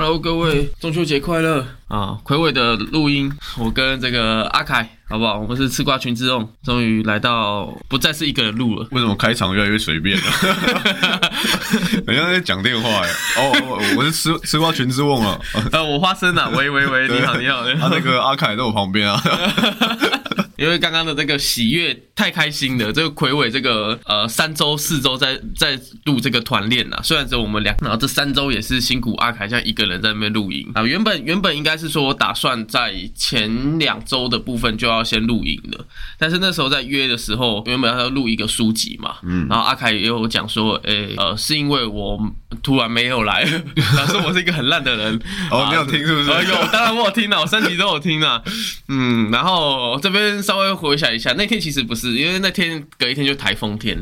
Hello，各位，中秋节快乐啊！魁伟的录音，我跟这个阿凯，好不好？我们是吃瓜群之众，终于来到不再是一个人录了。为什么开场越来越随便了？好像在讲电话哎。哦，我我是吃吃瓜群之瓮啊。呃，我花生啊，喂喂喂，你好你好。他那个阿凯在我旁边啊。因为刚刚的这个喜悦太开心了，这个魁伟这个呃三周四周在在录这个团练呐，虽然只有我们两，然后这三周也是辛苦阿凯像一个人在那边录音啊。原本原本应该是说我打算在前两周的部分就要先录音的，但是那时候在约的时候，原本要录一个书籍嘛，嗯，然后阿凯也有讲说，诶呃是因为我突然没有来，他说我是一个很烂的人，哦你有听是不是？有，当然我有听了，我三集都有听啊，嗯，然后这边。稍微回想一下，那天其实不是，因为那天隔一天就台风天，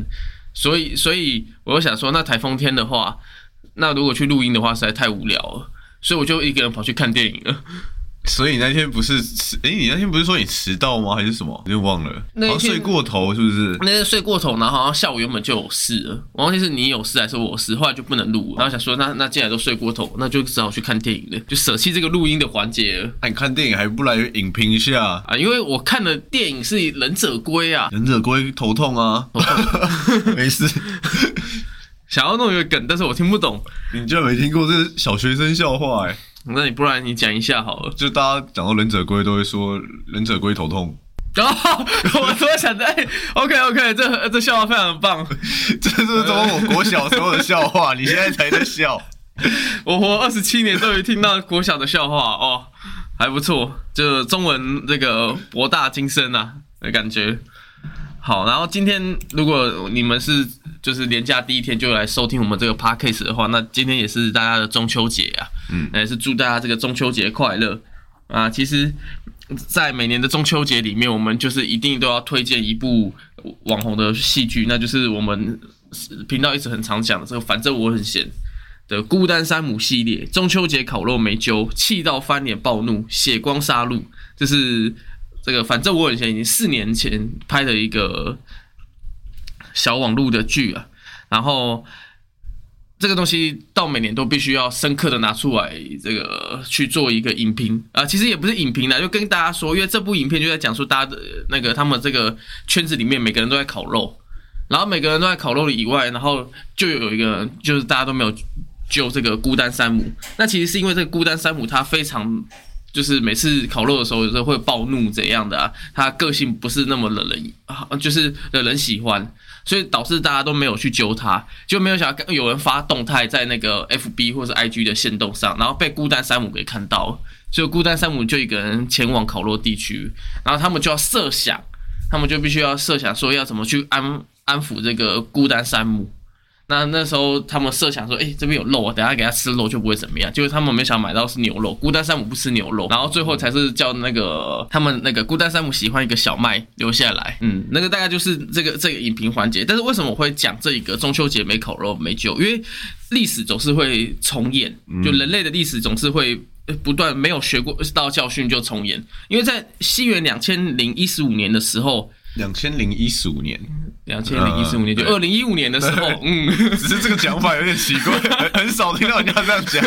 所以所以我就想说，那台风天的话，那如果去录音的话，实在太无聊了，所以我就一个人跑去看电影了。所以你那天不是迟？哎，你那天不是说你迟到吗？还是什么？我就忘了。那天睡过头是不是？那天睡过头，然后好像下午原本就有事了。我忘记是你有事还是我事，后来就不能录。然后想说，那那既然都睡过头，那就只好去看电影了，就舍弃这个录音的环节。那你看电影还不来影评一下啊？因为我看的电影是《忍者龟》啊，《忍者龟》头痛啊，没事。想要弄一个梗，但是我听不懂。你居然没听过这个小学生笑话哎？那你不然你讲一下好了。就大家讲到忍者龟，都会说忍者龟头痛。哦，我突然想到，OK OK，这这笑话非常棒。这是从我国小时候的笑话，你现在才在笑。我活二十七年，终于听到国小的笑话哦，还不错，就中文这个博大精深啊的感觉。好，然后今天如果你们是就是年假第一天就来收听我们这个 podcast 的话，那今天也是大家的中秋节啊，嗯，也是祝大家这个中秋节快乐啊。其实，在每年的中秋节里面，我们就是一定都要推荐一部网红的戏剧，那就是我们频道一直很常讲的这个，反正我很闲的孤单山姆系列，中秋节烤肉没揪，气到翻脸暴怒，血光杀戮，这是。这个反正我以前已经四年前拍的一个小网络的剧啊，然后这个东西到每年都必须要深刻的拿出来，这个去做一个影评啊，其实也不是影评啦，就跟大家说，因为这部影片就在讲述大家的那个他们这个圈子里面每个人都在烤肉，然后每个人都在烤肉以外，然后就有一个就是大家都没有救这个孤单山姆，那其实是因为这个孤单山姆他非常。就是每次烤肉的时候，有时候会暴怒怎样的啊？他个性不是那么惹人啊，就是惹人喜欢，所以导致大家都没有去揪他，就没有想到有人发动态在那个 FB 或者 IG 的线动上，然后被孤单山姆给看到，所以孤单山姆就一个人前往烤肉地区，然后他们就要设想，他们就必须要设想说要怎么去安安抚这个孤单山姆。那那时候他们设想说，哎，这边有肉啊，等下给他吃肉就不会怎么样。结果他们没想买到是牛肉，孤单山姆不吃牛肉，然后最后才是叫那个他们那个孤单山姆喜欢一个小麦留下来。嗯，那个大概就是这个这个影评环节。但是为什么我会讲这一个中秋节没烤肉没酒？因为历史总是会重演，就人类的历史总是会不断没有学过到教训就重演。因为在西元两千零一十五年的时候。两千零一十五年，两千零一十五年就二零一五年的时候，嗯，只是这个讲法有点奇怪，很少听到人家这样讲。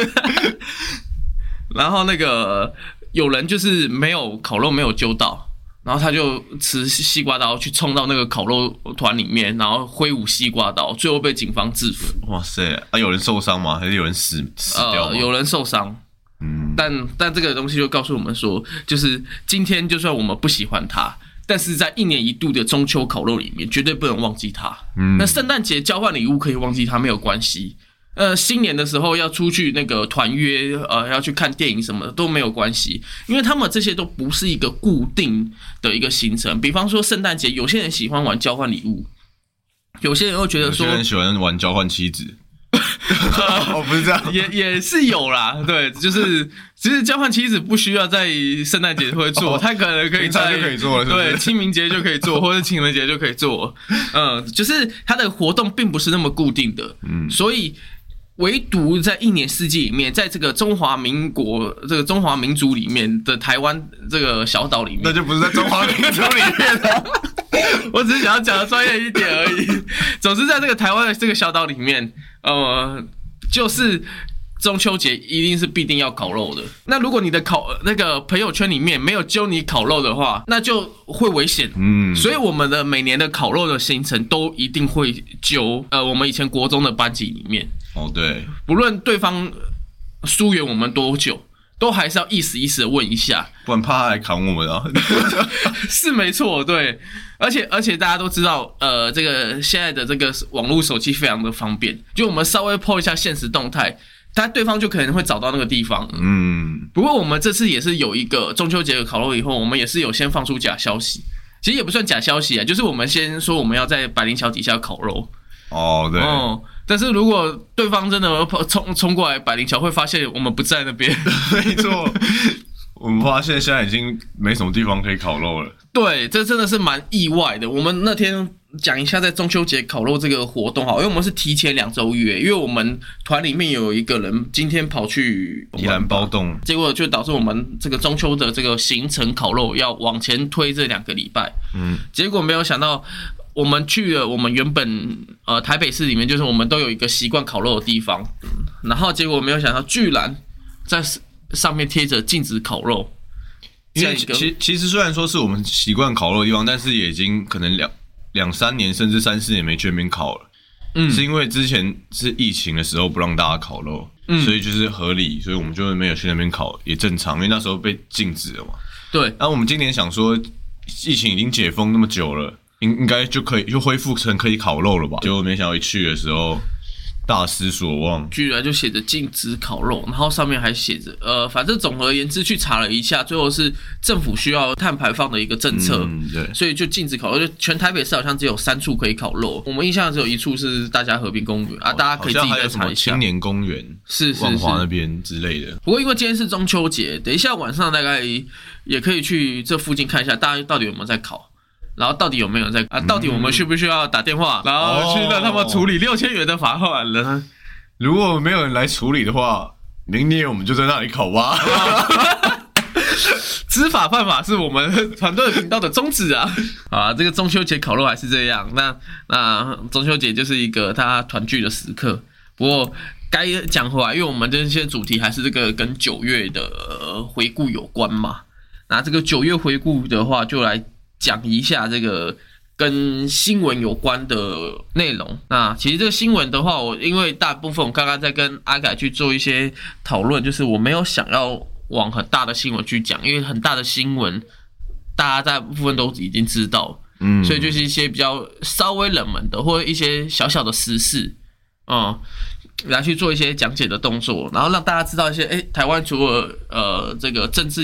然后那个有人就是没有烤肉没有揪到，然后他就持西瓜刀去冲到那个烤肉团里面，然后挥舞西瓜刀，最后被警方制服。哇塞！啊，有人受伤吗？还是有人死死掉有人受伤。嗯，但但这个东西就告诉我们说，就是今天就算我们不喜欢他。但是在一年一度的中秋烤肉里面，绝对不能忘记他。嗯，那圣诞节交换礼物可以忘记他没有关系。呃，新年的时候要出去那个团约，呃，要去看电影什么的都没有关系，因为他们这些都不是一个固定的一个行程。比方说圣诞节，有些人喜欢玩交换礼物，有些人又觉得说，有些人喜欢玩交换妻子。哦，不是这样，也也是有啦，对，就是其实交换妻子不需要在圣诞节会做，他可能可以在就可以做，对，清明节就可以做，或者情人节就可以做，嗯，就是他的活动并不是那么固定的，嗯，所以唯独在一年四季里面，在这个中华民国这个中华民族里面的台湾这个小岛里面，那就不是在中华民族里面了。我只是想要讲的专业一点而已。总之，在这个台湾的这个小岛里面。呃，就是中秋节一定是必定要烤肉的。那如果你的烤那个朋友圈里面没有揪你烤肉的话，那就会危险。嗯，所以我们的每年的烤肉的行程都一定会揪呃我们以前国中的班级里面，哦对，不论对方疏远我们多久，都还是要意思意思的问一下。不然怕他来砍我们啊。是没错，对，而且而且大家都知道，呃，这个现在的这个网络手机非常的方便，就我们稍微 po 一下现实动态，他对方就可能会找到那个地方。嗯，不过我们这次也是有一个中秋节的烤肉以后，我们也是有先放出假消息，其实也不算假消息啊，就是我们先说我们要在百灵桥底下烤肉，哦对，哦。但是如果对方真的冲冲过来百灵桥，会发现我们不在那边。没错。我们发现现在已经没什么地方可以烤肉了。对，这真的是蛮意外的。我们那天讲一下在中秋节烤肉这个活动哈，因为我们是提前两周约，因为我们团里面有一个人今天跑去宜兰包栋，结果就导致我们这个中秋的这个行程烤肉要往前推这两个礼拜。嗯，结果没有想到，我们去了我们原本呃台北市里面，就是我们都有一个习惯烤肉的地方，然后结果没有想到，居然在上面贴着禁止烤肉。因为其其实虽然说是我们习惯烤肉的地方，但是也已经可能两两三年甚至三四年没去那边烤了。嗯，是因为之前是疫情的时候不让大家烤肉，嗯所以就是合理，所以我们就没有去那边烤，也正常，因为那时候被禁止了嘛。对，然后我们今年想说，疫情已经解封那么久了，应应该就可以就恢复成可以烤肉了吧？结果没想到一去的时候大失所望。居然就写着禁止烤肉，然后上面还写着呃，反正总而言之去查了一下，最后是政府需要碳排放的一个政策。嗯，对，所以就禁止烤肉，就全台北市好像只有三处可以烤肉。我们印象只有一处是大家和平公园啊，大家可以自己再查一下青。年公园、是是万华那。边之类的。不过因为今天是中秋节，等一下晚上大概也可以去这附近看一下，大家到底有没有在烤。然后到底有没有在啊？到底我们需不需要打电话，然后去让他们处理六千元的罚款呢？如果没有人来处理的话，明年我们就在那里烤吧。知法犯法是我们团队频道的宗旨啊！啊，这个中秋节烤肉还是这样。那那中秋节就是一个大家团聚的时刻。不过该讲回来，因为我们这些主题还是这个跟九月的、呃回顾有关嘛。那这个九月回顾的话，就来讲一下这个跟新闻有关的内容。那其实这个新闻的话，我因为大部分我刚刚在跟阿改去做一些讨论，就是我没有想要往很大的新闻去讲，因为很大的新闻大家大部分都已经知道，嗯。所以就是一些比较稍微冷门的，或者一些小小的时事，嗯，来去做一些讲解的动作，然后让大家知道一些，诶，台湾除了呃这个政治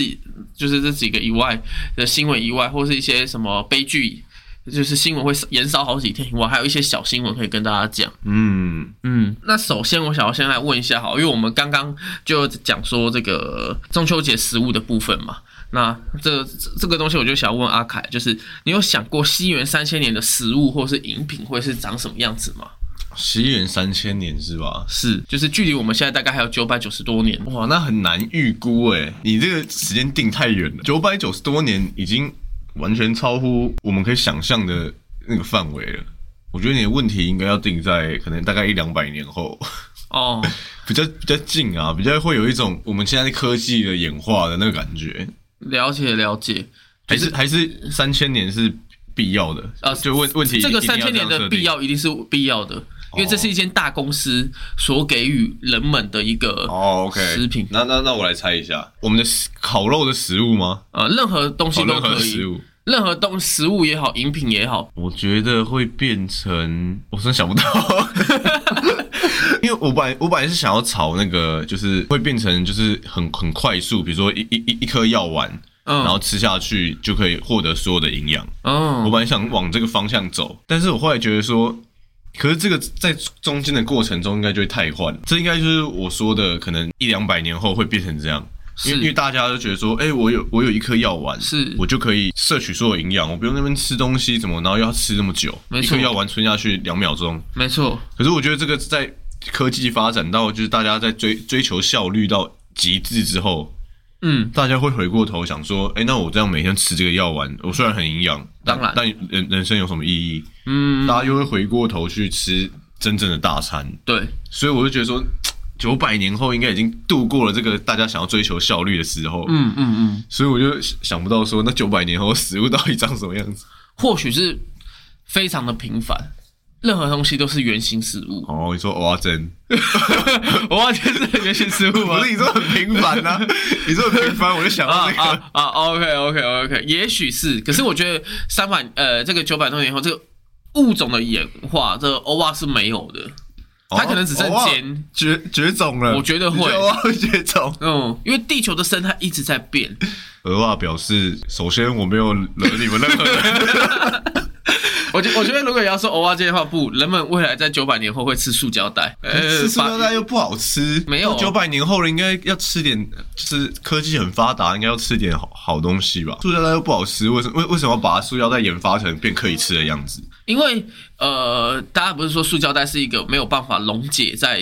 就是这几个以外的新闻以外，或是一些什么悲剧，就是新闻会延烧好几天以外，还有一些小新闻可以跟大家讲。嗯，嗯，那首先我想要先来问一下，好，因为我们刚刚就讲说这个中秋节食物的部分嘛，那这这这个东西我就想问阿凯，就是你有想过西元三千年的食物或是饮品会是长什么样子吗？西元三千年是吧？是，就是距离我们现在大概还有九百九十多年。哇，那很难预估哎，你这个时间定太远了，九百九十多年已经完全超乎我们可以想象的那个范围了。我觉得你的问题应该要定在可能大概一两百年后，哦，比较比较近啊，比较会有一种我们现在科技的演化的那个感觉，了解了解，还是还是三千年是必要的？啊就问问题，这个三千年的必要一定是必要的，因为这是一间大公司所给予人们的一个哦，OK，食品，那那那我来猜一下，我们的食烤肉的食物吗？呃，任何东西烤任何都可以，食物，任何东食物也好，饮品也好，我觉得会变成，我真想不到，因为我本来我本来是想要炒那个，就是会变成就是很很快速，比如说一一一一颗药丸，嗯，然后吃下去就可以获得所有的营养。我嗯，本来想往这个方向走，但是我后来觉得说，可是这个在中间的过程中应该就会太换，这应该就是我说的，可能一两百年后会变成这样。因为因为大家都觉得说，哎、我有我有一颗药丸，是我就可以摄取所有营养，我不用那边吃东西怎么，然后又要吃那么久，没错一颗药丸吞下去两秒钟。没错，可是我觉得这个在科技发展到就是大家在追追求效率到极致之后，嗯，大家会回过头想说，哎、那我这样每天吃这个药丸，我虽然很营养，当然。但人人生有什么意义？嗯，大家又会回过头去吃真正的大餐，对，所以我就觉得说，九百年后应该已经度过了这个大家想要追求效率的时候，嗯嗯嗯，所以我就想不到说那九百年后食物到底长什么样子。或许是非常的平凡，任何东西都是原型食物。哦，你说蚵仔煎，我完全是原型食物吗不是？你说很平凡呐、你说很平凡，我就想到啊那个。啊啊！OK OK OK，也许是，可是我觉得三百呃这个九百多年后，这个物种的演化，这个欧巴是没有的。它可能只剩哦尖绝绝种了，我觉得会蚵仔绝种。嗯，因为地球的生态一直在变。鹅话表示，首先我没有惹你们任何人。我觉我觉得如果你要说欧巴这的话，不，人们未来在九百年后会吃塑胶袋，呃，吃塑胶袋又不好吃，没有九百年后了，应该要吃点，就是科技很发达，应该要吃点好好东西吧。塑胶袋又不好吃，为什么为为什么要把塑胶袋研发成变可以吃的样子？因为呃，大家不是说塑胶袋是一个没有办法溶解在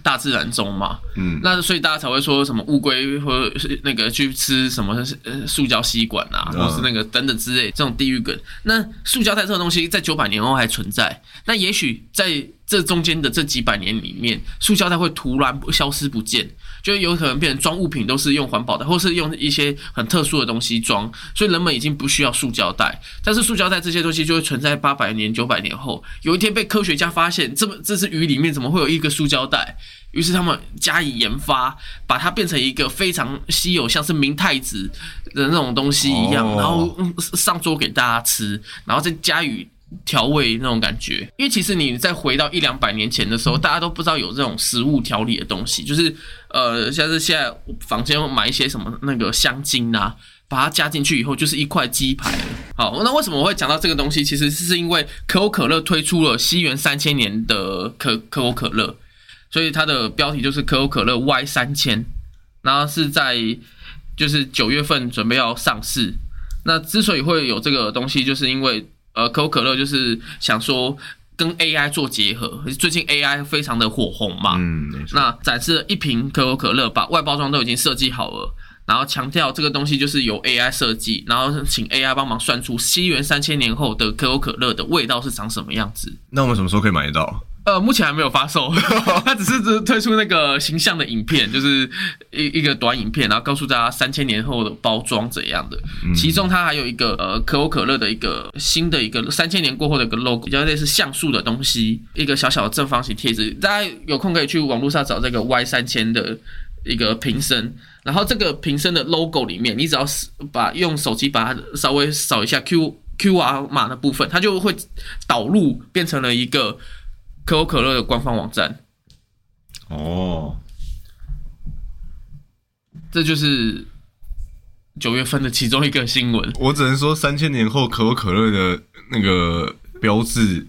大自然中嘛？嗯，那所以大家才会说什么乌龟或是那个去吃什么呃塑胶吸管啊，嗯或是那个等等之类这种地狱梗。那塑胶袋这种东西在九百年后还存在，那也许在这中间的这几百年里面，塑胶袋会突然消失不见，就有可能变成装物品都是用环保袋，或是用一些很特殊的东西装，所以人们已经不需要塑胶袋。但是塑胶袋这些东西就会存在八百年、九百年后，有一天被科学家发现，这么这只鱼里面怎么会有一个塑胶袋？于是他们加以研发，把它变成一个非常稀有，像是明太子的那种东西一样，哦然后嗯上桌给大家吃，然后再加以调味那种感觉。因为其实你再回到一两百年前的时候，大家都不知道有这种食物调理的东西，就是呃，像是现在房间会买一些什么那个香精啊。把它加进去以后，就是一块鸡排。好，那为什么我会讲到这个东西？其实是因为可口可乐推出了西元三千年的可可口可乐，所以它的标题就是可口可乐 Y 三千，然后是在就是九月份准备要上市。那之所以会有这个东西，就是因为呃可口可乐就是想说跟 AI 做结合，最近 AI 非常的火红嘛，嗯，那展示了一瓶可口可乐，把外包装都已经设计好了，然后强调这个东西就是由 AI 设计，然后请 AI 帮忙算出西元三千年后的可口可乐的味道是长什么样子。那我们什么时候可以买得到？呃，目前还没有发售，它只是只推出那个形象的影片，就是一一个短影片，然后告诉大家三千年后的包装怎样的。其中它还有一个呃可口可乐的一个新的一个三千年过后的一个 logo，比较类似像素的东西，一个小小的正方形贴纸。大家有空可以去网络上找这个 Y 三千的一个瓶身，然后这个瓶身的 logo 里面，你只要是把用手机把它稍微扫一下 Q Q R 码的部分，它就会导入变成了一个。可口可乐的官方网站，哦，这就是九月份的其中一个新闻，我只能说三千年后可口可乐的那个标志，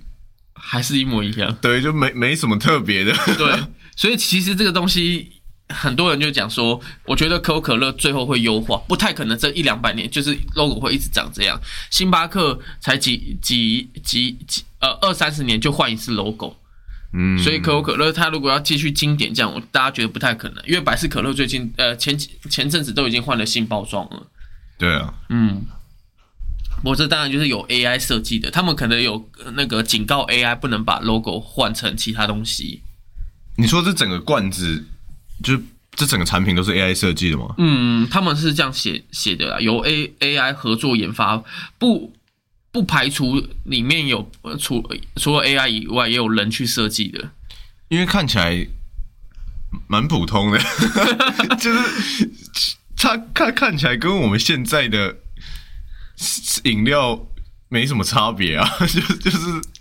还是一模一样。对，就没没什么特别的。对，所以其实这个东西，很多人就讲说，我觉得可口可乐最后会优化，不太可能这一两百年就是 logo 会一直长这样。星巴克才几几几几呃二三十年就换一次 logo。嗯，所以可口可乐它如果要继续经典这样，我大家觉得不太可能，因为百事可乐最近呃前几前阵子都已经换了新包装了。对啊，嗯，不过这当然就是有 AI 设计的，他们可能有呃那个警告 AI 不能把 logo 换成其他东西。你说这整个罐子，就是这整个产品都是 AI 设计的吗？嗯，他们是这样写写的啦，由 A AI 合作研发，不不排除里面有呃除除了 AI 以外，也有人去设计的。因为看起来蛮普通的，就是它看看起来跟我们现在的饮料没什么差别啊，就就是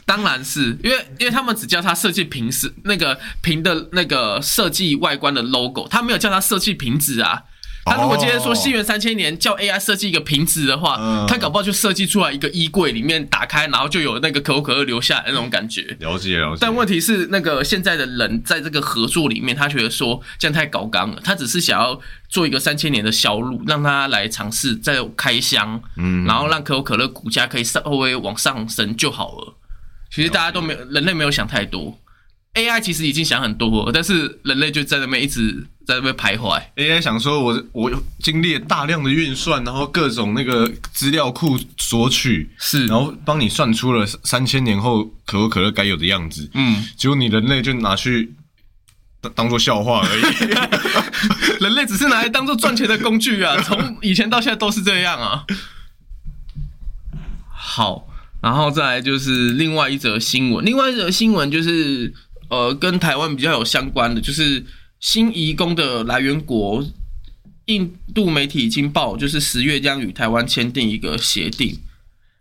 当然是因为，因为他们只叫它设计瓶子那个瓶的那个设计外观的 logo，他没有叫它设计瓶子啊。他如果今天说西元三千年叫 AI 设计一个瓶子的话，嗯他搞不好就设计出来一个衣柜里面打开，然后就有那个可口可乐留下来的那种感觉。了解了解。但问题是，那个现在的人在这个合作里面，他觉得说这样太高纲了，他只是想要做一个三千年的销路，让他来尝试再开箱，嗯然后让可口可乐股价可以稍微往上升就好了。其实大家都没有，人类没有想太多，AI 其实已经想很多，但是人类就在那边一直在那边徘徊。AI 想说我我经历了大量的运算，然后各种那个资料库索取，是然后帮你算出了三千年后可口可乐该有的样子。嗯，结果你人类就拿去当当做笑话而已。人类只是拿来当做赚钱的工具啊，从以前到现在都是这样啊。好，然后再来就是另外一则新闻，另外一则新闻就是呃跟台湾比较有相关的，就是新移工的来源国印度媒体已经报，就是十月将与台湾签订一个协定。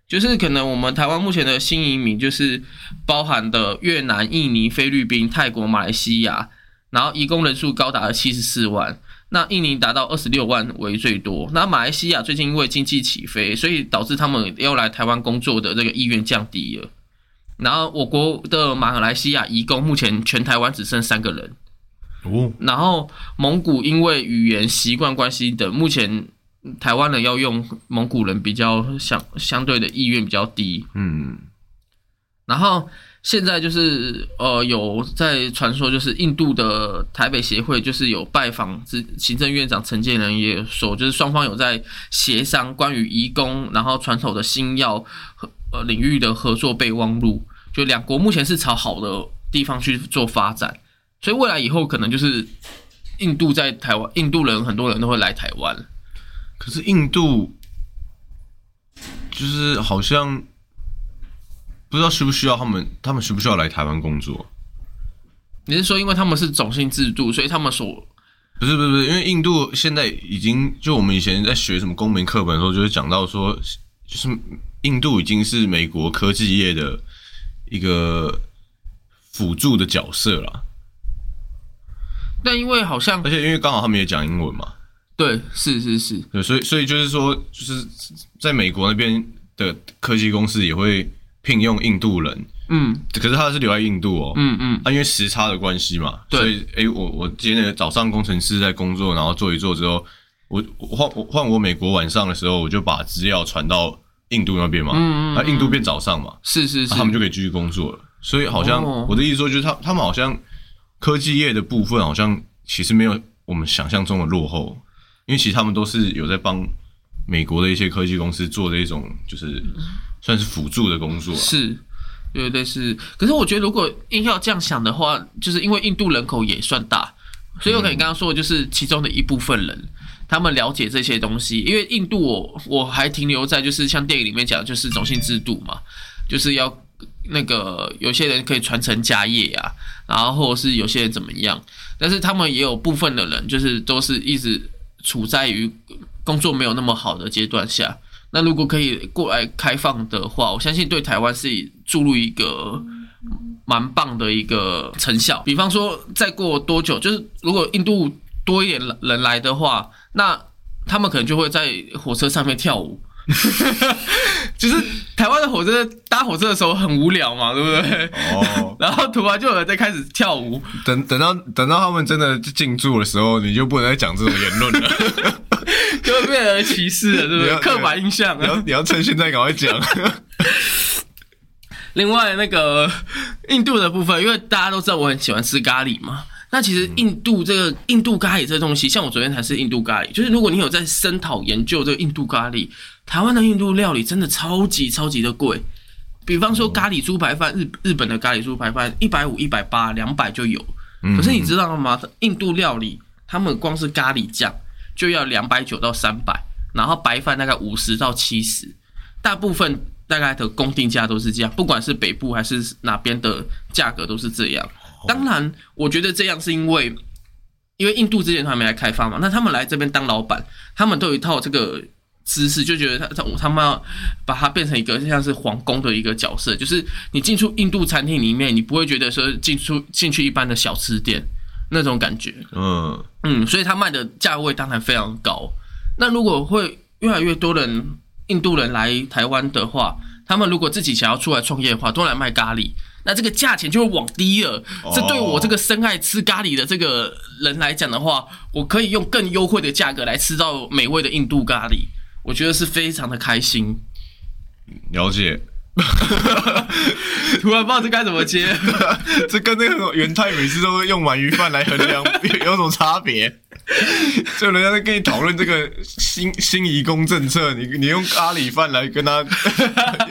就是可能我们台湾目前的新移民，就是包含的越南、印尼、菲律宾、泰国、马来西亚，然后移工人数高达了七十四万，那印尼达到二十六万为最多。那马来西亚最近因为经济起飞，所以导致他们要来台湾工作的这个意愿降低了。然后我国的马来西亚移工目前全台湾只剩三个人，哦，然后蒙古因为语言习惯关系等，目前台湾人要用蒙古人比较相相对的意愿比较低。嗯，然后现在就是呃有在传说，就是印度的台北协会就是有拜访之行政院长陈建仁也说，就是双方有在协商关于移工然后传统的新药和呃领域的合作备忘录，就两国目前是朝好的地方去做发展，所以未来以后可能就是印度在台湾，印度人很多人都会来台湾。可是印度就是好像不知道需不需要他们，他们需不需要来台湾工作？你是说因为他们是种姓制度，所以他们所不是不是不是，因为印度现在已经就我们以前在学什么公民课本的时候，就会讲到说，就是印度已经是美国科技业的一个辅助的角色了，但因为好像而且因为刚好他们也讲英文嘛，对是是是，对，所以所以就是说，就是在美国那边的科技公司也会聘用印度人，嗯。可是他是留在印度哦，嗯嗯。啊，因为时差的关系嘛，对。所以诶，我我今天早上工程师在工作，然后做一做之后，我我换我换我美国晚上的时候，我就把资料传到印度那边嘛，嗯嗯那印度变早上嘛，是是是，那他们就可以继续工作了。所以好像哦我的意思说，就是他他们好像科技业的部分好像其实没有我们想象中的落后，因为其实他们都是有在帮美国的一些科技公司做的一种就是算是辅助的工作、啊。是，对对是。可是我觉得，如果硬要这样想的话，就是因为印度人口也算大，所以我可能刚刚说的就是其中的一部分人，他们了解这些东西。因为印度我我还停留在就是像电影里面讲，就是种姓制度嘛，就是要那个有些人可以传承家业呀、然后或者是有些人怎么样，但是他们也有部分的人就是都是一直处在于工作没有那么好的阶段下。那如果可以过来开放的话，我相信对台湾是注入一个蛮棒的一个成效。比方说，再过多久，就是如果印度多一点人来的话，那他们可能就会在火车上面跳舞。就是台湾的火车搭火车的时候很无聊嘛，对不对？哦，然后突然就有人在开始跳舞，等等到等到他们真的进驻的时候，你就不能再讲这种言论了。就会变成歧视了，对不对？刻板印象你要你要趁现在赶快讲。另外，那个印度的部分，因为大家都知道我很喜欢吃咖喱嘛。那其实印度这个印度咖喱这个东西，像我昨天才是印度咖喱，就是如果你有在深讨研究这个印度咖喱，台湾的印度料理真的超级超级的贵。比方说咖喱猪排饭，日日本的咖喱猪排饭一百五、一百八、两百就有。可是你知道吗？印度料理他们光是咖喱酱就要两百九到三百，然后白饭大概五十到七十，大部分大概的公定价都是这样，不管是北部还是哪边的价格都是这样。当然，我觉得这样是因为，因为印度之前他还没来开发嘛，那他们来这边当老板，他们都有一套这个知识，就觉得他他他们要把它变成一个像是皇宫的一个角色，就是你进出印度餐厅里面，你不会觉得说进出进去一般的小吃店那种感觉。嗯，嗯，所以他卖的价位当然非常高。那如果会越来越多人印度人来台湾的话，他们如果自己想要出来创业的话，都来卖咖喱，那这个价钱就会往低了。这对我这个深爱吃咖喱的这个人来讲的话，我可以用更优惠的价格来吃到美味的印度咖喱，我觉得是非常的开心。了解。突然不知道这该怎么接。这跟那个元太每次都会用鳗鱼饭来衡量有什么差别？就人家在跟你讨论这个新新移工政策，你你用咖喱饭来跟他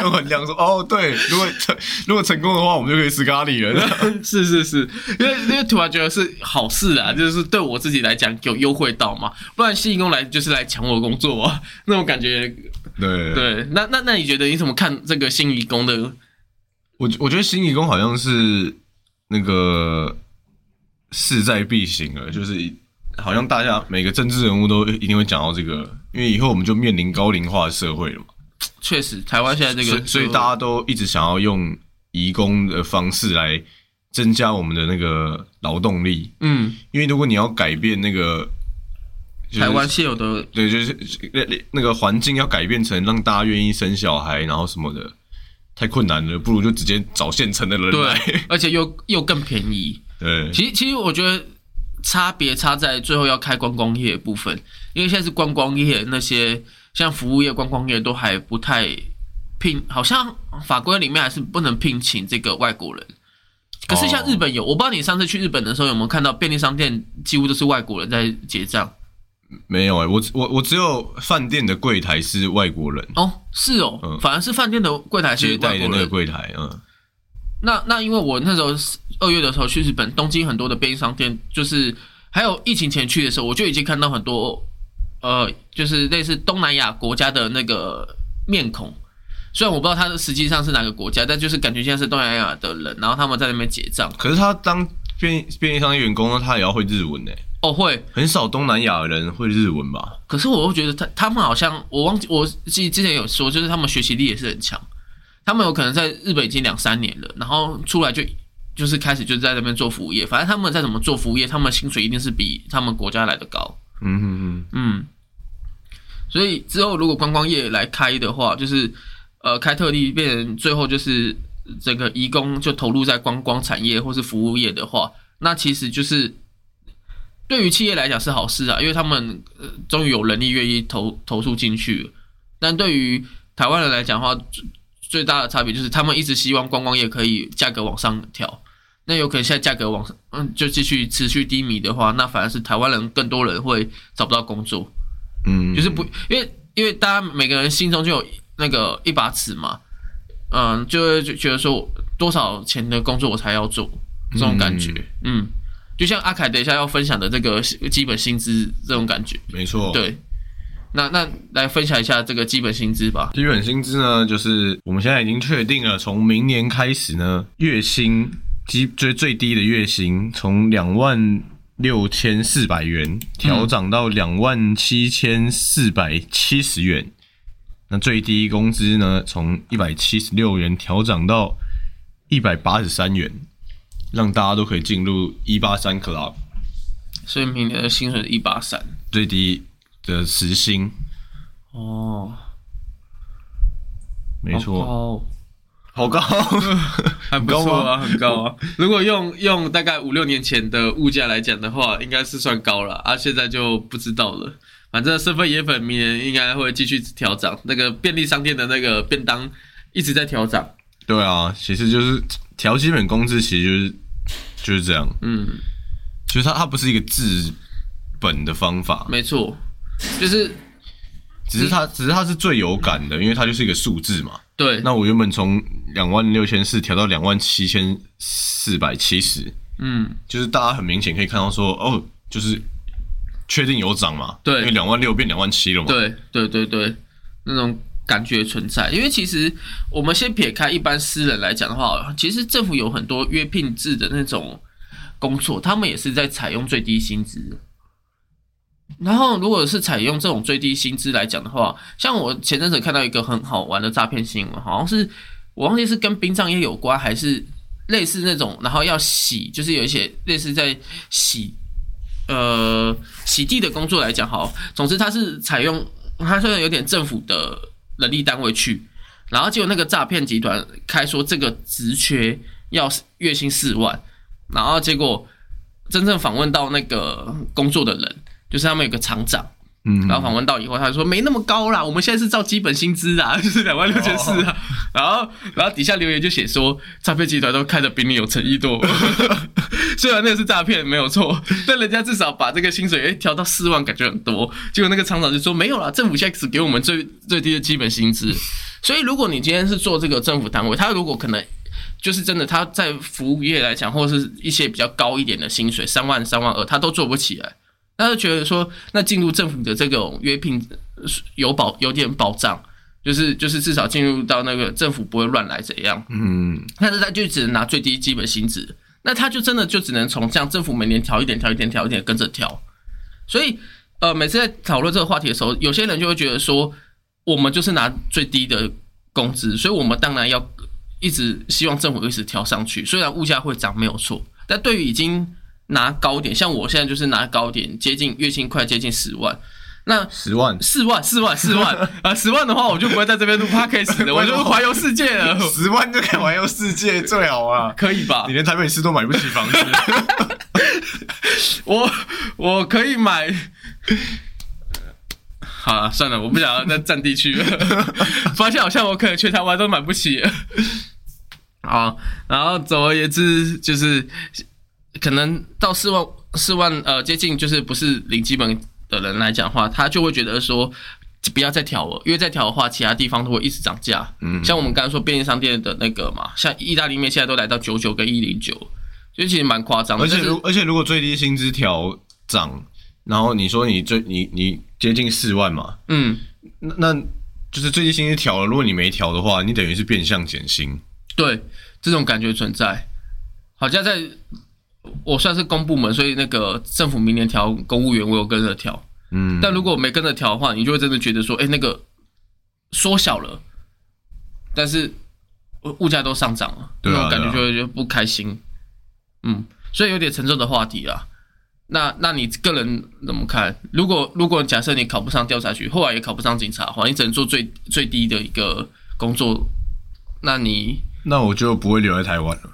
用衡量说，哦，对，如果成如果成功的话，我们就可以吃咖喱了。是是是，因为因为突然觉得是好事啊，就是对我自己来讲有优惠到嘛，不然新移工来就是来抢我工作啊，那种感觉。对对，那那那你觉得你怎么看这个新移工的？我我觉得新移工好像是那个势在必行了，就是好像大家每个政治人物都一定会讲到这个，因为以后我们就面临高龄化的社会了嘛。确实，台湾现在这个，所以大家都一直想要用移工的方式来增加我们的那个劳动力。嗯，因为如果你要改变那个台湾现有的，对，就是那那个环境要改变成让大家愿意生小孩，然后什么的。太困难了，不如就直接找现成的人来，而且又又更便宜。对，其实其实我觉得差别差在最后要开观光业部分，因为现在是观光业，那些像服务业、观光业都还不太聘，好像法规里面还是不能聘请这个外国人。可是像日本有，我不知道你上次去日本的时候有没有看到便利商店几乎都是外国人在结账。没有哎，我我我只有饭店的柜台是外国人哦，是哦，反而是饭店的柜台是接待的那个柜台，嗯。那那因为我那时候二月的时候去日本东京，很多的便利商店，就是还有疫情前去的时候，我就已经看到很多呃，就是类似东南亚国家的那个面孔。虽然我不知道他实际上是哪个国家，但就是感觉现在是东南亚的人，然后他们在那边结账。可是他当便便利商店员工呢，他也要会日文呢。哦，会很少东南亚人会日文吧？可是我又觉得他他们好像我忘记我记之前有说，就是他们学习力也是很强。他们有可能在日本已经两三年了，然后出来就就是开始就在那边做服务业。反正他们在怎么做服务业，他们薪水一定是比他们国家来的高。嗯嗯嗯嗯。所以之后如果观光业来开的话，就是呃开特例变成最后就是整个移工就投入在观光产业或是服务业的话，那其实就是。对于企业来讲是好事啊，因为他们呃终于有能力愿意投投诉进去。但对于台湾人来讲的话，最大的差别就是他们一直希望观光业可以价格往上调。那有可能现在价格往上，嗯，就继续持续低迷的话，那反而是台湾人更多人会找不到工作。嗯，就是不因为因为大家每个人心中就有那个一把尺嘛，嗯，就会觉得说多少钱的工作我才要做这种感觉，嗯。就像阿凯等一下要分享的这个基本薪资这种感觉，没错。对，那那来分享一下这个基本薪资吧。基本薪资呢，就是我们现在已经确定了，从明年开始呢，月薪基最最低的月薪从两万六千四百元调涨到两万七千四百七十元。那最低工资呢，从一百七十六元调涨到一百八十三元。让大家都可以进入一八三 club，所以明年的薪水是一八三，最低的时薪。哦，没错，好高，还不错啊，很高啊。如果用用大概五六年前的物价来讲的话，应该是算高了啊。现在就不知道了。反正身份野粉明年应该会继续调涨，那个便利商店的那个便当一直在调涨。对啊，其实就是调基本工资，其实就是。就是这样，嗯，其实它它不是一个治本的方法，没错，就是只是它只是它是最有感的，因为它就是一个数字嘛。对，那我原本从两万六千四调到两万七千四百七十，嗯，就是大家很明显可以看到说，哦，就是确定有涨嘛，对，因为两万六变两万七了嘛，对对对对，那种。感觉存在，因为其实我们先撇开一般私人来讲的话，其实政府有很多约聘制的那种工作，他们也是在采用最低薪资。然后，如果是采用这种最低薪资来讲的话，像我前阵子看到一个很好玩的诈骗新闻，好像是我忘记是跟殡葬业有关，还是类似那种，然后要洗，就是有一些类似在洗呃洗地的工作来讲，好，总之它是采用它虽然有点政府的。人力单位去，然后结果那个诈骗集团开说这个职缺要月薪四万，然后结果真正访问到那个工作的人，就是他们有个厂长，嗯，然后访问到以后，他就说没那么高啦，我们现在是照基本薪资啊，就是两万六千四啊。然后，然后底下留言就写说，诈骗集团都开的比你有诚意多。虽然那个是诈骗，没有错，但人家至少把这个薪水诶调到四万，感觉很多。结果那个厂长就说没有啦，政府现在只给我们最最低的基本薪资。所以，如果你今天是做这个政府单位，他如果可能就是真的他在服务业来讲，或者是一些比较高一点的薪水，三万、三万二，他都做不起来。他就觉得说，那进入政府的这种约聘呃有保有点保障，就是就是至少进入到那个政府不会乱来怎样，嗯，但是他就只能拿最低基本薪资，那他就真的就只能从这样政府每年调一点调一点调一点跟着调，所以呃每次在讨论这个话题的时候，有些人就会觉得说，我们就是拿最低的工资，所以我们当然要一直希望政府一直调上去，虽然物价会涨没有错，但对于已经拿高点，像我现在就是拿高点，接近月薪快接近十万。那十万，四万，四万，四万啊！十万的话，我就不会在这边录 podcast 了，我就环游世界了，十万就可以环游世界，最好啊！可以吧你？连台北市都买不起房子，我我可以买。好了，算了，我不想要再占地区了。发现好像我可能全台湾都买不起。好，然后总而言之，就是可能到四万四万呃接近就是不是零基本的人来讲的话，他就会觉得说不要再调了，因为再调的话，其他地方都会一直涨价。嗯像我们刚才说便利商店的那个嘛，像意大利面现在都来到九九跟一零九，就其实蛮夸张的。而且如而且如果最低薪资调涨，然后你说你最你你接近四万嘛，嗯，那那就是最低薪资调了，如果你没调的话，你等于是变相减薪。对，这种感觉存在。好像在我算是公部门，所以那个政府明年调公务员，我有跟着调。嗯，但如果我没跟着调的话，你就会真的觉得说，哎、那个缩小了，但是物物价都上涨了，对啊那种感觉就会就不开心。嗯，所以有点沉重的话题啦。那那你个人怎么看？如果如果假设你考不上调查局，后来也考不上警察的话，你只能做最最低的一个工作，那你那我就不会留在台湾了。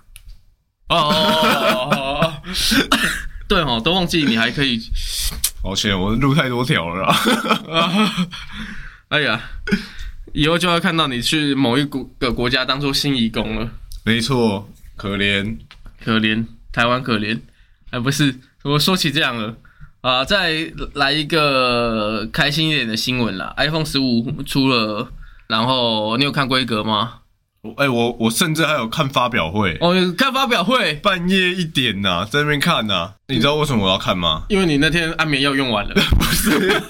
哦哦哦哦哦，对哦，都忘记你还可以。抱歉，我录太多条了啦。哎呀，以后就要看到你去某一国个国家当做新移工了，没错，可怜。可怜台湾可怜。哎，不是，我说起这样了啊，再来一个开心一点的新闻啦，iPhone 十五出了，然后你有看规格吗？我哎、我我甚至还有看发表会，哦，看发表会，半夜一点呐、在那边看呐、你知道为什么我要看吗？因为你那天安眠药用完了。不是。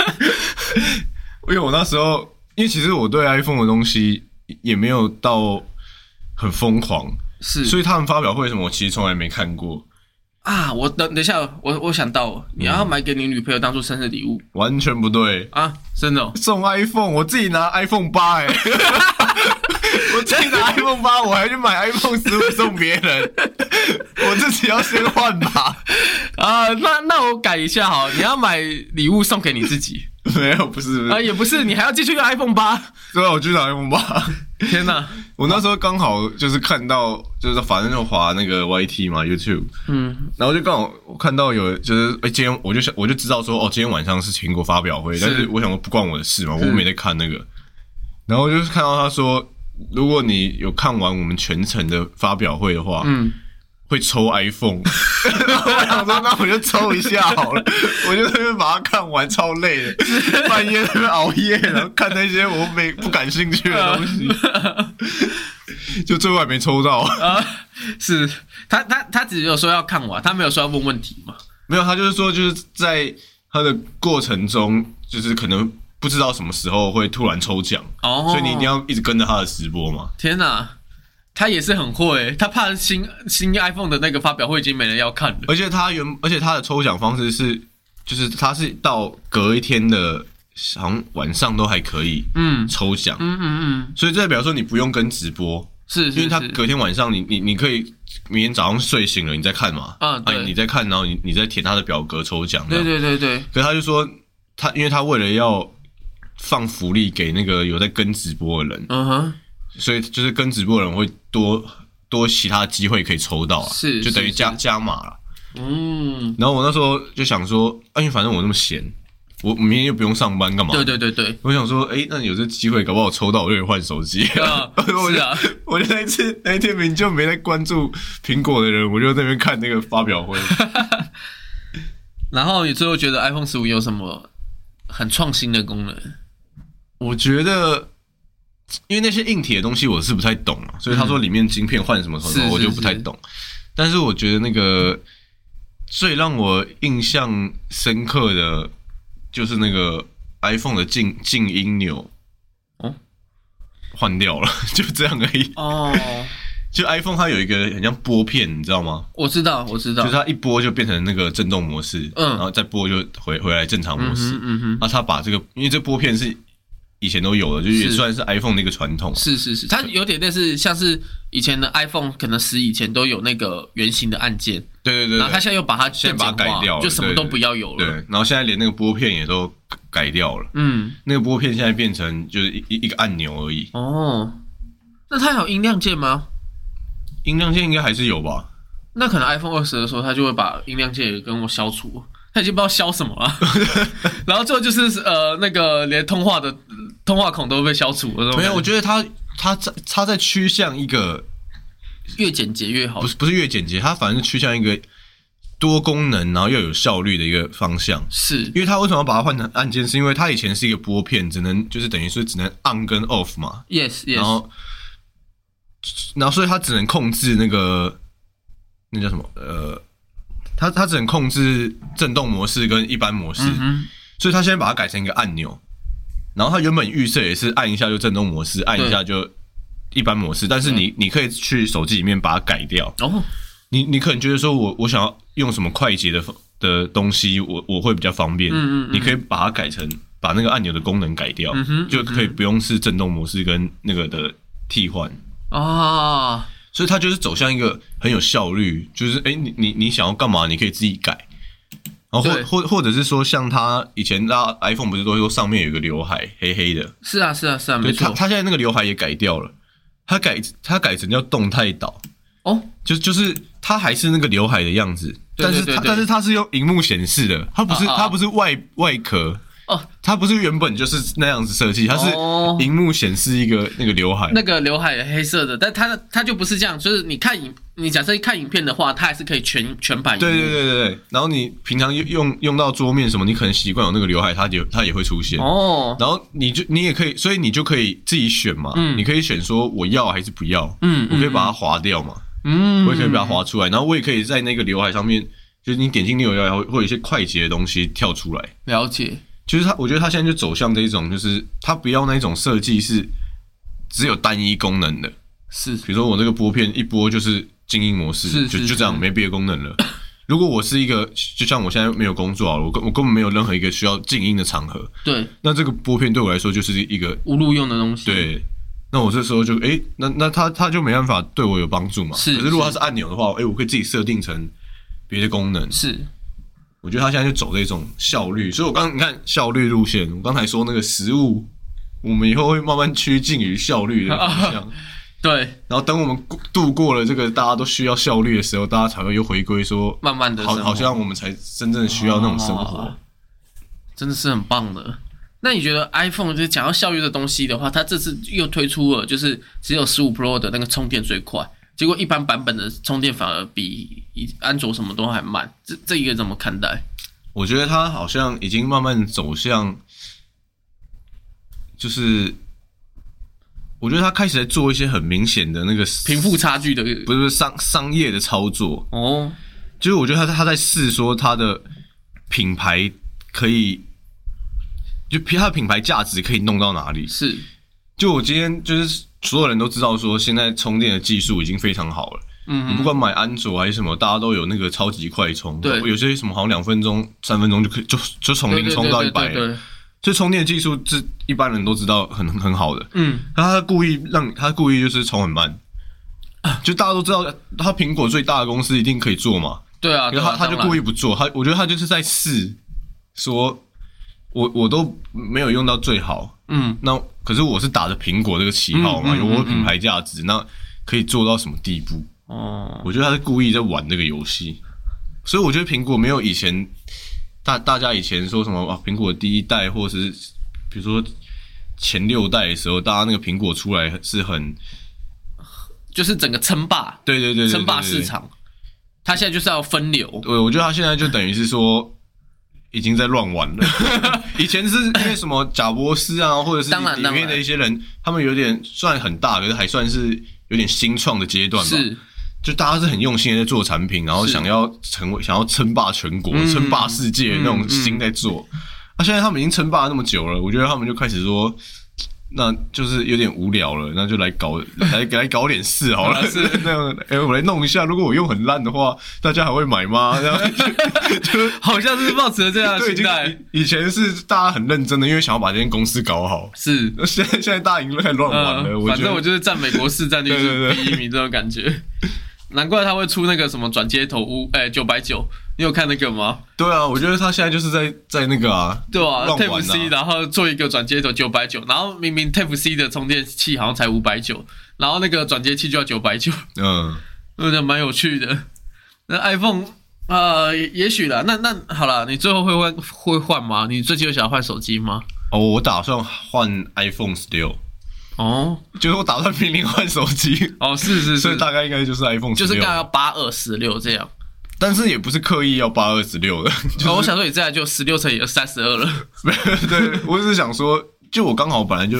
因为我那时候，因为其实我对 iPhone 的东西也没有到很疯狂，是，所以他们发表会什么，我其实从来没看过，啊，我等等一下，我我想到，你要买给你女朋友当做生日礼物。完全不对。啊，真的、哦。送 iPhone，我自己拿 iPhone 八哎、我自己拿 iPhone 八，我还去买 iPhone 十五送别人，我自己要先换吧？啊，那那我改一下好，你要买礼物送给你自己。没有，不是，不啊，是，也不是，你还要继续用 iPhone 八。对啊，我就拿 iPhone 八。天哪，我那时候刚好就是看到，就是反正就滑那个 YT 嘛，YouTube，嗯，然后就刚好我看到有就是，哎、今天我就想我就知道说，哦，今天晚上是苹果发表会，是但是我想说不关我的事嘛，我没在看那个。然后就是看到他说，如果你有看完我们全程的发表会的话，嗯，会抽 iPhone。我想说，那我就抽一下好了，我就在那边把它看完，超累的，半夜在那边熬夜，然后看那些我没不感兴趣的东西，就最后还没抽到。啊，是他他他只有说要看完，他没有说要问问题嘛。没有，他就是说，就是在他的过程中，就是可能不知道什么时候会突然抽奖，哦，所以你一定要一直跟着他的直播嘛。天哪，他也是很会，他怕新新 iPhone 的那个发表会已经没人要看了。而且他原，而且他的抽奖方式是，就是他是到隔一天的，好像晚上都还可以嗯。抽奖，嗯嗯嗯，所以这代表说你不用跟直播，是是因为他隔天晚上你你你可以明天早上睡醒了你再看嘛，啊对。你再看，然后你你再填他的表格抽奖，对对对对，可他就说，他因为他为了要放福利给那个有在跟直播的人，嗯哼，所以就是跟直播的人会多多其他机会可以抽到啊，是是就等于加是加码了。嗯，然后我那时候就想说，啊，因为反正我那么闲，我明天又不用上班，干嘛？对对对对，我想说，哎、那你有这机会，搞不好我抽到我就可以换手机。啊 我就是啊，我就那一次那一天明明就没在关注苹果的人，我就在那边看那个发表会。然后你最后觉得 iPhone 十五有什么很创新的功能？我觉得，因为那些硬体的东西我是不太懂啊，所以他说里面晶片换什么什么，我就不太懂。但是我觉得那个最让我印象深刻的，就是那个 iPhone 的静静音钮，哦，换掉了，就这样而已。哦，就 iPhone 它有一个很像拨片，你知道吗？我知道，我知道就是，它一拨就变成那个震动模式，嗯然后再拨就回回来正常模式。嗯嗯哼，那他把这个，因为这拨片是以前都有了，就是也算是 iPhone 那个传统。是是是，它有点类似，像是以前的 iPhone 可能十以前都有那个圆形的按键，对对对对，然后它现在又把它现在把它改掉了就什么都不要有了对，了。然后现在连那个拨片也都改掉了，嗯，那个拨片现在变成就是一一一个按钮而已，哦，那它有音量键吗？音量键应该还是有吧？那可能 iPhone 二十的时候，它就会把音量键也跟我消除，它已经不知道消什么了。然后最后就是呃，那个连通话的通话孔都被消除了。没有，我觉觉得它它在它在趋向一个越简洁越好不。是不是越简洁，它反正是趋向一个多功能然后又有效率的一个方向。是因为它为什么要把它换成按键？是因为它以前是一个拨片，只能就是等于说只能 on 跟 off 嘛，，yes 然后，然后所以它只能控制那个那叫什么？呃，它它只能控制震动模式跟一般模式，嗯所以它现在把它改成一个按钮。然后它原本预设也是按一下就震动模式，按一下就一般模式，但是你你可以去手机里面把它改掉。哼，哦，你你可能觉得说我我想要用什么快捷的的东西，我我会比较方便。嗯嗯嗯你可以把它改成把那个按钮的功能改掉，就可以不用是震动模式跟那个的替换。啊，所以它就是走向一个很有效率，就是哎、诶你你你想要干嘛，你可以自己改。然后或或或者是说，像他以前那 iPhone 不是都说上面有个刘海黑黑的，是啊是啊是啊，没错。对它它现在那个刘海也改掉了，他改他改成叫动态岛，哦，就就是他还是那个刘海的样子，但是对对对对。它但是他是用荧幕显示的，它不是啊啊。它不是外外壳，哦，它不是原本就是那样子设计，它是哦。荧幕显示一个那个刘海，那个刘海黑色的，但它它就不是这样，就是你看影，你假设看影片的话，它还是可以全全版。对对对对对，然后你平常用用用到桌面什么，你可能习惯有那个刘海，它也它也会出现。哦，然后你就你也可以，所以你就可以自己选嘛，嗯。你可以选说我要还是不要，嗯我可以把它划掉嘛，嗯，我也可以把它划出来，然后我也可以在那个刘海上面，就是你点进那个刘海会会有一些快捷的东西跳出来，了解。就是它，我觉得它现在就走向这一种，就是它不要那一种设计是只有单一功能的，是比如说我这个拨片一拨就是静音模式，是就就这样没别的功能了。如果我是一个，就像我现在没有工作好了，我根我根本没有任何一个需要静音的场合，对那这个拨片对我来说就是一个无路用的东西。，对。那我这时候就诶，那那它它就没办法对我有帮助嘛。是可是如果它是是按钮的话，诶，我可以自己设定成别的功能。是我觉得他现在就走这种效率，所以我刚你看效率路线，我刚才说那个食物，我们以后会慢慢趋近于效率的方向。对，然后等我们过度过了这个大家都需要效率的时候，大家才会又回归说，慢慢的好，好像我们才真正需要那种生活。哦真的是很棒的。那你觉得 iPhone 就是讲到效率的东西的话，它这次又推出了就是只有十五 Pro 的那个充电最快，结果一般版本的充电反而比安卓什么都还慢，这这一个怎么看待？我觉得它好像已经慢慢走向，就是我觉得它开始在做一些很明显的那个贫富差距的不是商商业的操作，哦，就是我觉得他他在试说他的品牌可以，就他的品牌价值可以弄到哪里。是就我今天就是所有人都知道说，现在充电的技术已经非常好了。嗯你不管买安卓还是什么，大家都有那个超级快充。对有些什么好像两分钟、三分钟就可以就就从零充到一百了。对所以充电技术是一般人都知道很很好的。嗯，那他故意让他故意就是充很慢，就大家都知道，他苹果最大的公司一定可以做嘛。对啊，对啊然后他他就故意不做，他我觉得他就是在试，说我我都没有用到最好，嗯那可是我是打着苹果这个旗号嘛，有我的嗯品牌价值，那可以做到什么地步？哦，我觉得他是故意在玩这个游戏，所以我觉得苹果没有以前大大家以前说什么啊，苹果第一代或是比如说前六代的时候，大家那个苹果出来是很就是整个称霸，对对对对对称霸市场。他现在就是要分流，对，我觉得他现在就等于是说。已经在乱玩了。以前是因为什么贾博士啊，或者是里面的一些人，他们有点算很大，可是还算是有点新创的阶段吧。是就大家是很用心的在做产品，然后想要成为想要称霸全国、嗯称霸世界那种心在做。那、现在他们已经称霸了那么久了，我觉得他们就开始说，那就是有点无聊了，那就来搞 来来搞点事好了。是 那样，哎、我来弄一下，如果我用很烂的话，大家还会买吗？这样就好像是抱持了这样的心态，以以前是大家很认真的，因为想要把这间公司搞好。是现在现在大家已经开始乱玩了，嗯，我觉得反正我就是占美国市占率是第一名这种感觉。难怪他会出那个什么转接头屋，哎，九百九，你有看那个吗？对啊，我觉得他现在就是在在那个啊，对啊，Type C，啊。然后做一个转接头九百九，然后明明 Type C 的充电器好像才五百九，然后那个转接器就要九百九，嗯，我觉得蛮有趣的。那 iPhone 呃，也也许啦，那那好了，你最后会换会换吗？你最近有想要换手机吗？哦，我打算换 iPhone 十六，哦就是我打算明年换手机，哦，是是是，所以大概应该就是 iPhone 十六，就是大概八二十六这样。但是也不是刻意要八二十六的，哦，我想说你这样就十六乘以三十二了。对我只是想说，就我刚好本来就，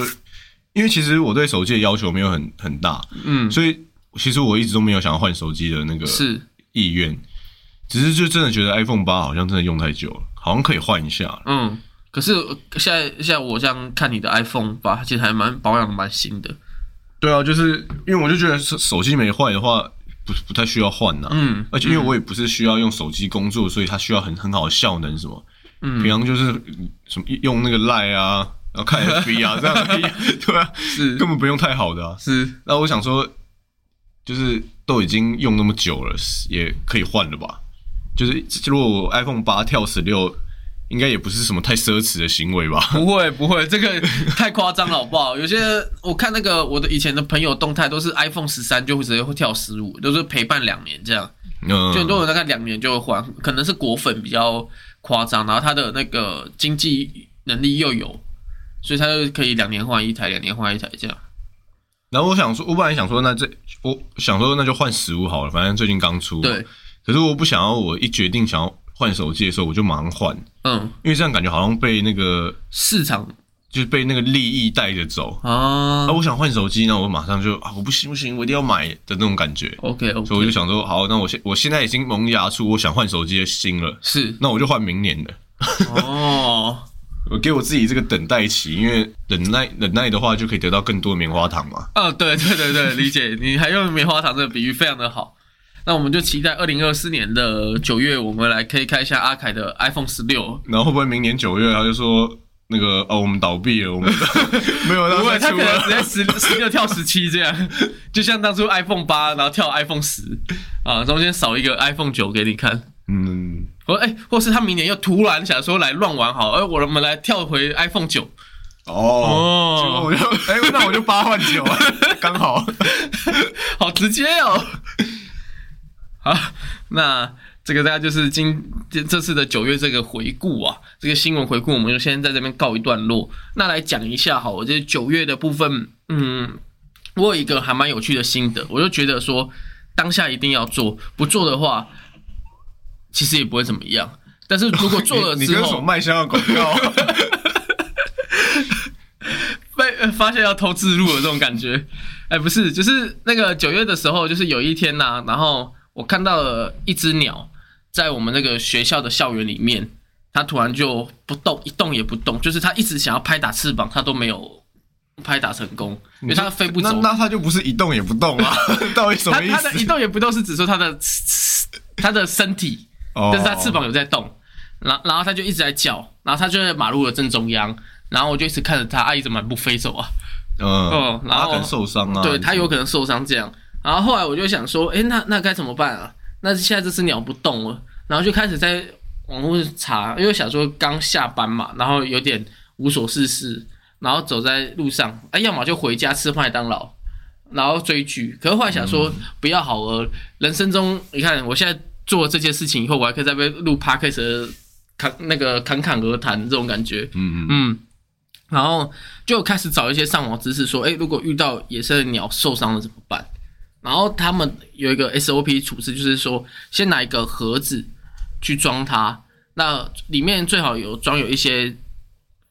因为其实我对手机的要求没有很很大，嗯，所以其实我一直都没有想要换手机的那个是意愿，只是就真的觉得 iPhone 八好像真的用太久了，好像可以换一下。嗯。可是现在现在我这样看你的 iPhone 八，其实还蛮保养的蛮新的。对啊，就是因为我就觉得手手机没坏的话，不不太需要换呐、嗯，而且因为我也不是需要用手机工作，所以它需要很很好的效能什么。嗯平常就是什么用那个 Line 啊，然后看 FB 啊这样而已，对啊，是根本不用太好的啊。是，那我想说，就是都已经用那么久了，也可以换了吧？就是如果我 iPhone 八跳十六，应该也不是什么太奢侈的行为吧？不会不会，这个太夸张了好不好？有些我看那个我的以前的朋友动态都是 iPhone 十三就会直接会跳十五，都是陪伴两年这样，嗯，就很多人大概两年就会换，可能是果粉比较夸张，然后他的那个经济能力又有，所以他就可以两年换一台，两年换一台这样。然后我想说，我本来想说，那这我想说那就换十五好了，反正最近刚出。对，，可是我不想要，我一决定想要换手机的时候，我就马上换，嗯，因为这样感觉好像被那个市场就是被那个利益带着走。啊啊，我想换手机，那我马上就啊，我不行不行，我一定要买的那种感觉。，OK 所以我就想说，好，那我现我现在已经萌芽出我想换手机的心了，是那我就换明年的。哦，我给我自己这个等待期，因为忍耐忍耐的话，就可以得到更多棉花糖嘛。哦，对对对对，理解。你还用棉花糖这个比喻非常的好。那我们就期待二零二四年的九月，我们来可以看一下阿凯的 iPhone 十六。然后会不会明年九月他就说那个哦，我们倒闭了，我们 没有不他可能直了。接十十六跳十七这样，就像当初 iPhone 八，然后跳 iPhone 十啊，中间少一个 iPhone 九给你看。嗯，或哎、或是他明年又突然想说来乱玩好，哎、我们来跳回 iPhone 九。哦，我就哎，那我就八换九，刚好。好直接哦。好，那这个大家就是今这这次的九月这个回顾啊，这个新闻回顾，我们就先在这边告一段落。那来讲一下好，我这九月的部分，嗯，我有一个还蛮有趣的心得，我就觉得说当下一定要做，不做的话，其实也不会怎么样。但是如果做了之你你跟什么，卖香的广告？被呃发现要偷自入的这种感觉。哎，不是，就是那个九月的时候，就是有一天呐、然后我看到了一只鸟在我们那个学校的校园里面，它突然就不动，一动也不动，就是它一直想要拍打翅膀，它都没有拍打成功，因为它飞不走。那那它就不是一动也不动啊？到底什么意它它的一？动也不动是指说它的它的身体，哦但是它翅膀有在动，然后然后它就一直在叫，然后它就在马路的正中央，然后我就一直看着它，啊，一直满步飞走啊。嗯哦，然后他可能受伤啊。对他有可能受伤这样。然后后来我就想说，哎，那那该怎么办啊？那现在这只鸟不动了，然后就开始在网络查，因为想说刚下班嘛，然后有点无所事事，然后走在路上，哎，要么就回家吃麦当劳，然后追剧。可是后来想说，不要好了，人生中你看我现在做这件事情以后，我还可以在被录 podcast 的侃那个侃侃而谈这种感觉。嗯嗯嗯，然后就开始找一些上网知识，说，哎，如果遇到野生的鸟受伤了怎么办？然后他们有一个 SOP 处置，就是说，先拿一个盒子去装它，那里面最好有装有一些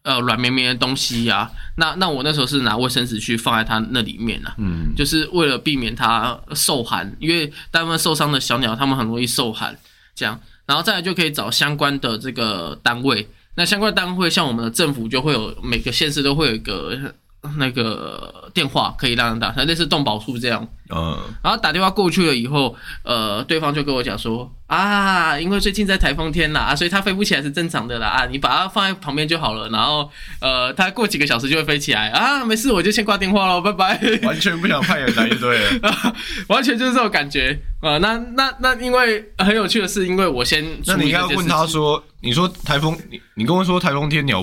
呃软绵绵的东西呀、那那我那时候是拿卫生纸去放在它那里面啊，嗯。就是为了避免它受寒，因为大部分受伤的小鸟，它们很容易受寒，这样，然后再来就可以找相关的这个单位。那相关单位像我们的政府就会有每个县市都会有一个那个电话可以让人打，类似动保处这样。嗯然后打电话过去了以后，呃，对方就跟我讲说啊，因为最近在台风天啦，啊，所以它飞不起来是正常的啦，啊，你把它放在旁边就好了，然后呃，它过几个小时就会飞起来啊，没事，我就先挂电话喽，拜拜。完全不想派人来就对了。完全就是这种感觉啊、呃那那那，因为很有趣的是，因为我先那你应该问他，说，你说台风，你你跟我说台风天鸟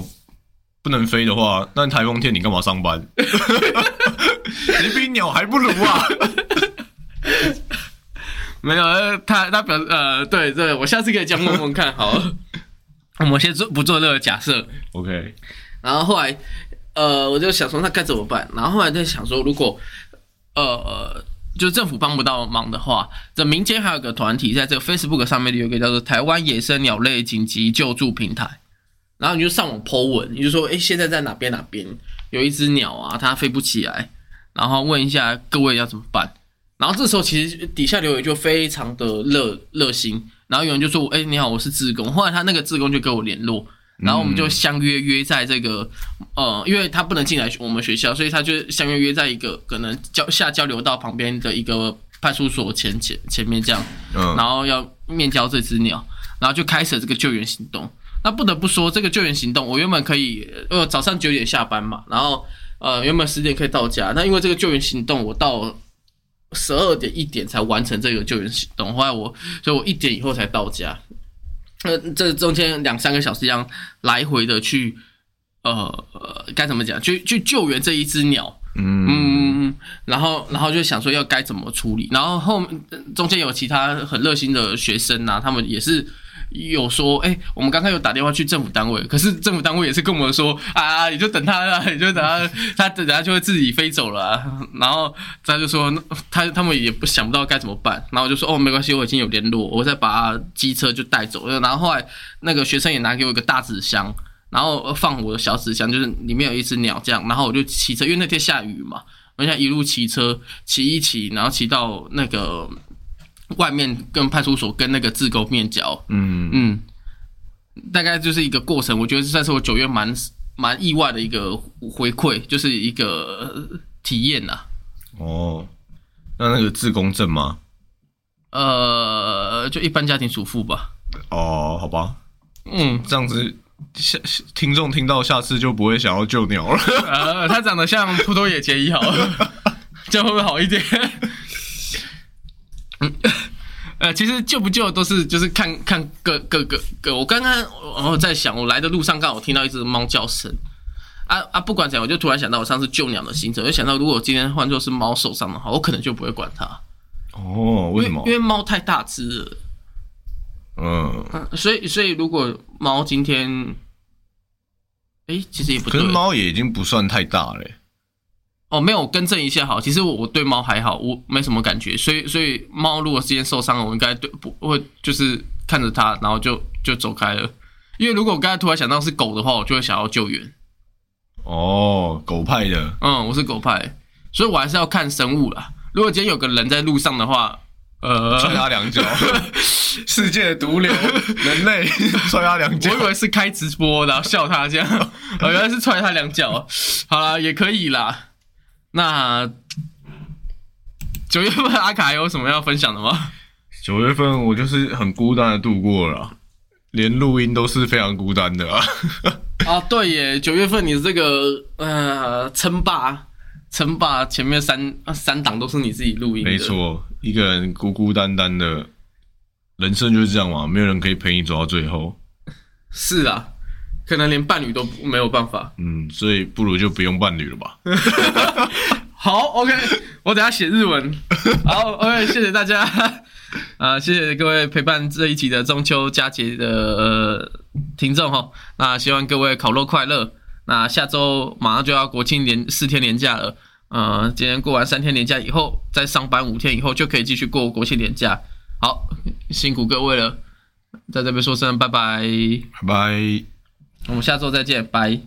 不能飞的话，那台风天你干嘛上班？你比鸟还不如啊！没有，呃他他表呃，对对，我下次可以这样问问看，好了，我们先做不做这个假设，OK，然后后来，呃，我就想说那该怎么办？然后后来在想说，如果呃，就政府帮不到忙的话，这民间还有个团体在这个 Facebook 上面有一个叫做台湾野生鸟类紧急救助平台，然后你就上网 Po 文，你就说，哎，现在在哪边哪边有一只鸟啊，它飞不起来，然后问一下各位要怎么办。然后这时候其实底下留言就非常的热热心，然后有人就说：“哎、你好，我是志工。”后来他那个志工就跟我联络，然后我们就相约约在这个呃，因为他不能进来我们学校，所以他就相约约在一个可能交下交流道旁边的一个派出所前前前面这样，嗯然后要面交这只鸟，然后就开始这个救援行动。那不得不说，这个救援行动，我原本可以呃早上九点下班嘛，然后呃原本十点可以到家，那因为这个救援行动，我到十二点一点才完成这个救援行动，后来我所以我一点以后才到家，呃这中间两三个小时这样来回的去呃呃该怎么讲，去去救援这一只鸟，嗯。嗯，然后然后就想说要该怎么处理，然后后面中间有其他很热心的学生啊，他们也是有说，哎、我们刚刚有打电话去政府单位，可是政府单位也是跟我们说啊，你就等他啊，你就等他，他等下就会自己飞走了、然后他就说他他们也不想不到该怎么办，然后我就说哦没关系，我已经有联络，我再把机车就带走了，然后后来那个学生也拿给我一个大纸箱。然后放我的小纸箱，就是里面有一只鸟这样，然后我就骑车，因为那天下雨嘛，我想一路骑车骑一骑，然后骑到那个外面跟派出所跟那个自沟面交，嗯嗯，大概就是一个过程。我觉得算是我九月蛮蛮意外的一个回馈，就是一个呃体验呐、哦，那那个自公证吗？呃，就一般家庭主妇吧，哦，好吧，嗯，这样子下听众听到下次就不会想要救鸟了。呃，它长得像普通野结衣好了，这样会不会好一点？嗯，呃，其实救不救都是就是看看各各个各。我刚刚我在想，我来的路上刚好听到一只猫叫声。啊啊！不管怎样，我就突然想到我上次救鸟的行程，我就想到如果今天换作是猫受伤的话，我可能就不会管它，哦，为什么因？为猫太大只了。嗯，嗯，所以所以如果猫今天，哎，其实也不对。可是猫也已经不算太大了欸。哦，没有更正一下好，其实我我对猫还好，我没什么感觉，所以所以猫如果今天受伤了，我应该对不会就是看着它，然后就就走开了。因为如果我刚才突然想到是狗的话，我就会想要救援。哦，狗派的，嗯，我是狗派，所以我还是要看生物啦。如果今天有个人在路上的话，呃，踹他两脚，世界的毒瘤，人类踹他两脚我以。为是开直播，然后笑他这样，哦，原来是踹他两脚。好啦，也可以啦。那九月份阿卡还有什么要分享的吗？九月份我就是很孤单的度过了啊，连录音都是非常孤单的啊。啊，对耶，九月份你这个呃称霸，称霸前面三三档都是你自己录音的，没，错，一个人孤孤单单的，人生就是这样嘛，没有人可以陪你走到最后。是啊，可能连伴侣都没有办法。嗯，所以不如就不用伴侣了吧。好，OK，我等下写日文。好，OK，谢谢大家啊，谢谢各位陪伴这一集的中秋佳节的、呃、听众哈。那希望各位烤肉快乐。那下周马上就要国庆连四天连假了，呃，今天过完三天连假以后，再上班五天以后就可以继续过国庆连假。好，辛苦各位了，在这边说声拜拜，拜拜。我们下周再见，拜。